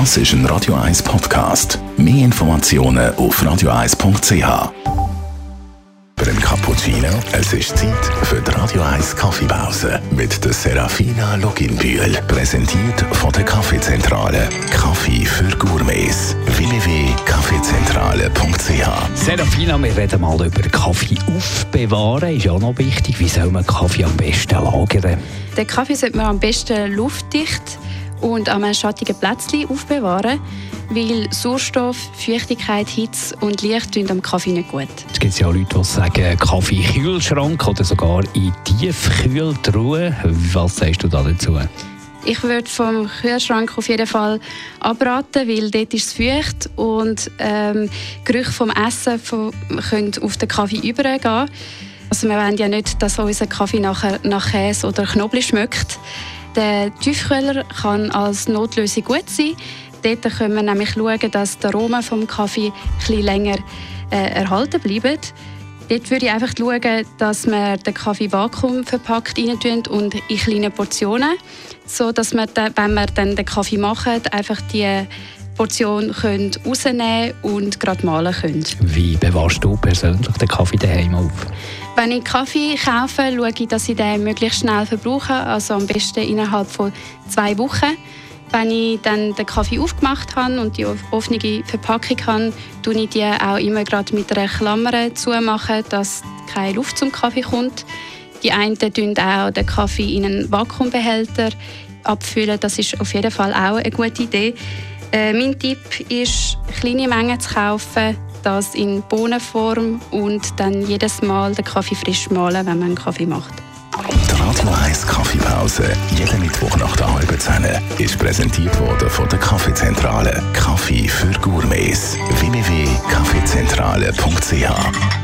Das ist ein Radio 1 Podcast. Mehr Informationen auf radio1.ch. Für einen Cappuccino, es ist Zeit für die Radio 1 Kaffeepause mit der Serafina Loginbühl. Präsentiert von der Kaffeezentrale. Kaffee für Gourmets. www.kaffeezentrale.ch Serafina, wir reden mal über Kaffee aufbewahren. Ist ja auch noch wichtig. Wie soll man Kaffee am besten lagern? Den Kaffee sollte man am besten luftdicht und an einem schattigen Plätzchen aufbewahren, weil Sauerstoff, Feuchtigkeit, Hitze und Licht tun am Kaffee nicht gut. Es gibt ja Leute, die sagen, Kaffee Kühlschrank oder sogar in Tiefkühltruhe. Was sagst du da dazu? Ich würde vom Kühlschrank auf jeden Fall abraten, weil dort ist es feucht und ähm, Gerüche vom Essen von, können auf den Kaffee übergehen. Also wir wollen ja nicht, dass unser Kaffee nachher nach Käse oder Knoblauch schmeckt. Der Tiefkühler kann als Notlösung gut sein. Dort können wir nämlich schauen, dass die Aromen vom Kaffee etwas länger äh, erhalten bleiben. Dort würde ich einfach schauen, dass wir den Kaffee vakuum verpackt und in kleine Portionen, so dass wenn wir dann den Kaffee machen, einfach die Portion können rausnehmen und gerade malen können. Wie bewahrst du persönlich den Kaffee daheim auf? Wenn ich Kaffee kaufe, schaue ich, dass ich den möglichst schnell verbrauche, also am besten innerhalb von zwei Wochen. Wenn ich dann den Kaffee aufgemacht habe und die offene Verpackung habe, tue ich die auch immer gerade mit einer Klammer zumachen, dass keine Luft zum Kaffee kommt. Die einen tun auch den Kaffee in einen Vakuumbehälter abfüllen. Das ist auf jeden Fall auch eine gute Idee. Äh, mein Tipp ist, kleine Mengen zu kaufen, das in Bohnenform und dann jedes Mal den Kaffee frisch mahlen, wenn man einen Kaffee macht. Die Radio 1 Kaffeepause, jeden Mittwoch nach der halben Zehn, ist präsentiert worden von der Kaffeezentrale. Kaffee für Gourmets. www.kaffeezentrale.ch